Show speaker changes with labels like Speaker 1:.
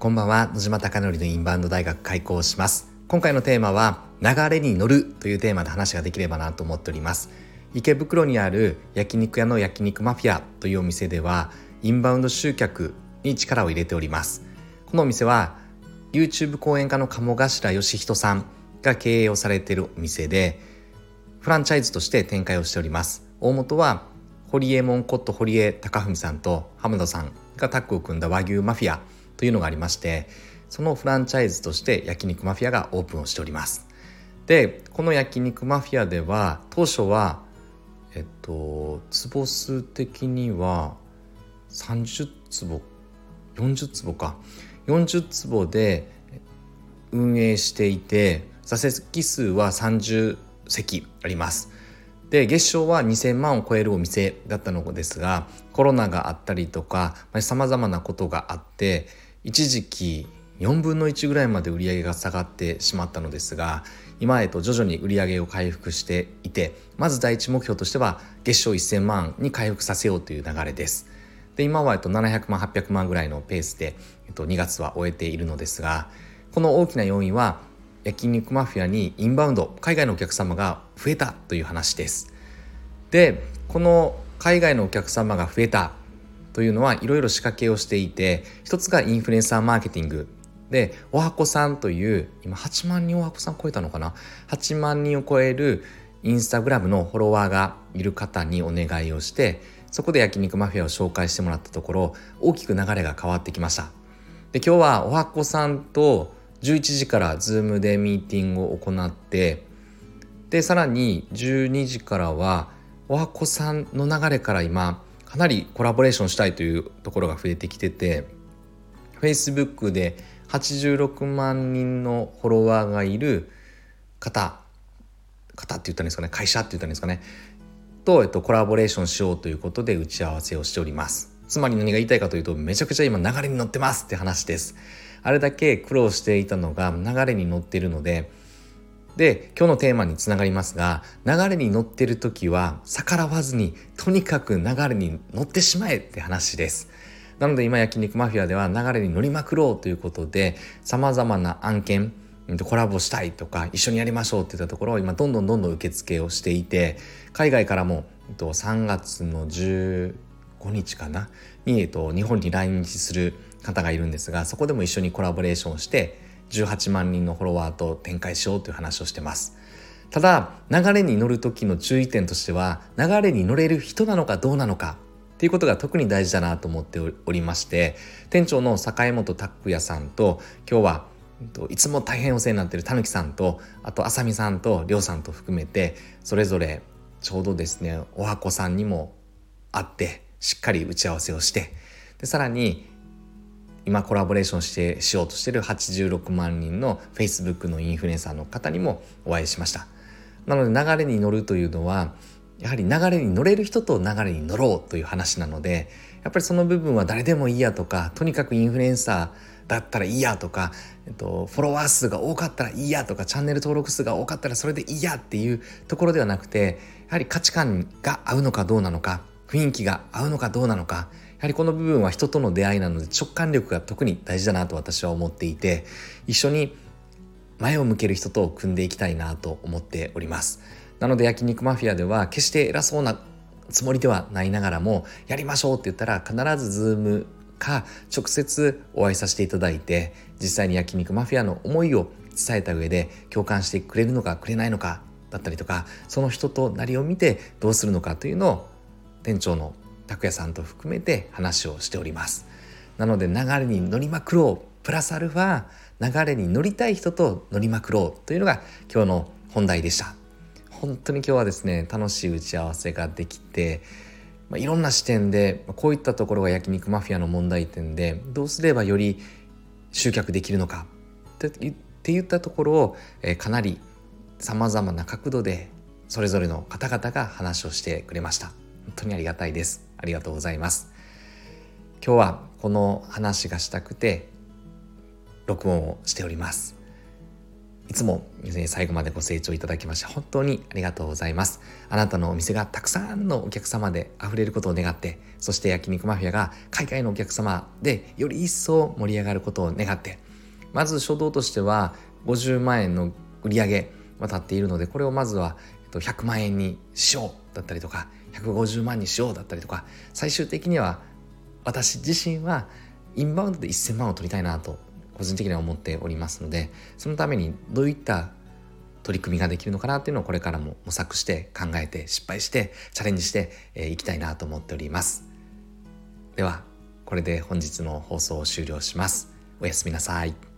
Speaker 1: こんばんは。野島貴則のインバウンド大学開校します。今回のテーマは流れに乗るというテーマで話ができればなと思っております。池袋にある焼肉屋の焼肉マフィアというお店ではインバウンド集客に力を入れております。このお店は YouTube 講演家の鴨頭義人さんが経営をされているお店でフランチャイズとして展開をしております。大元は堀江門こと堀江貴文さんと浜田さんがタッグを組んだ和牛マフィアというのがありましてそのフランチャイズとして焼肉マフィアがオープンをしております。でこの焼肉マフィアでは当初はえっと坪数的には30坪40坪か。40坪で運営していて座席数は30席あります。で月賞は2,000万を超えるお店だったのですがコロナがあったりとかさまざ、まなことがあって一時期4分の1ぐらいまで売り上げが下がってしまったのですが今へと徐々に売り上げを回復していてまず第一目標としては月賞1000万に回復させようという流れです。で今はえっと700万800万ぐらいのペースで、えっと、2月は終えているのですがこの大きな要因は焼肉マフィアにインバウンド海外のお客様が増えたという話です。でこの海外のお客様が増えたというのはいろいろ仕掛けをしていて一つがインフルエンサーマーケティング。でおはこさんという今8万人おはこさん超えたのかな？8万人を超えるインスタグラムのフォロワーがいる方にお願いをしてそこで焼肉マフィアを紹介してもらったところ大きく流れが変わってきました。で今日はおはこさんと11時から Zoom でミーティングを行ってでさらに12時からはおはこさんの流れから今かなりコラボレーションしたいというところが増えてきてて Facebook で86万人のフォロワーがいる方方って言ったんですかね会社って言ったんですかねと、えっと、コラボレーションしようということで打ち合わせをしております。つまり何が言いたいかというとめちゃくちゃ今流れに乗ってますって話です。あれだけ苦労していたのが流れに乗っているのでで今日のテーマにつながりますが流れに乗ってる時は逆らわずにとにかく流れに乗ってしまえって話です。なので今焼肉マフィアでは流れに乗りまくろうということでさまざまな案件コラボしたいとか一緒にやりましょうっていったところを今どんどんどんどん受付をしていて海外からも3月の15日かな？に日本に来日する方がいるんですがそこでも一緒にコラボレーションをして18万人のフォロワーと展開しようという話をしてます。ただ流れに乗る時の注意点としては流れに乗れる人なのかどうなのかっていうことが特に大事だなと思っておりまして店長の坂本拓也さんと今日はいつも大変お世話になっているたぬきさんとあとあさみさんとりょうさんと含めてそれぞれちょうどですねおはこさんにも会ってしっかり打ち合わせをしてでさらに今コラボレーションしてしようとしてる86万人の Facebook のインフルエンサーの方にもお会いしました。なので流れに乗るというのはやはり流れに乗れる人と流れに乗ろうという話なのでやっぱりその部分は誰でもいいやとかとにかくインフルエンサーだったらいいやとか、えっと、フォロワー数が多かったらいいやとかチャンネル登録数が多かったらそれでいいやっていうところではなくてやはり価値観が合うのかどうなのか雰囲気が合うのかどうなのかやはりこの部分は人との出会いなので直感力が特に大事だなと私は思っていて一緒に前を向ける人と組んでいきたいなと思っております。なので焼肉マフィアでは決して偉そうなつもりではないながらもやりましょうって言ったら必ずズームか直接お会いさせていただいて実際に焼肉マフィアの思いを伝えた上で共感してくれるのかくれないのかだったりとかその人となりを見てどうするのかというのを店長の拓也さんと含めて話をしております。なので流れに乗りまくろうプラスアルファ流れに乗りたい人と乗りまくろうというのが今日の本題でした。本当に今日はですね楽しい打ち合わせができてまあ、いろんな視点でこういったところが焼肉マフィアの問題点でどうすればより集客できるのかっていったところを、えー、かなりさまざまな角度でそれぞれの方々が話をしてくれました。本当にありがたいです。ありがとうございます。今日はこの話がしたくて録音をしておりますいつも最後までご清聴いただきまして本当にありがとうございます。あなたのお店がたくさんのお客様で溢れることを願って、そして焼肉マフィアが海外のお客様でより一層盛り上がることを願って、まず初動としては50万円の売り上げは立っているので、これをまずは100万円にしようだったりとか、150万にしようだったりとか、最終的には私自身はインバウンドで1000万を取りたいなと個人的には思っておりますのでそのためにどういった取り組みができるのかなっていうのをこれからも模索して考えて失敗してチャレンジしてい、えー、きたいなと思っております。ではこれで本日の放送を終了します。おやすみなさい。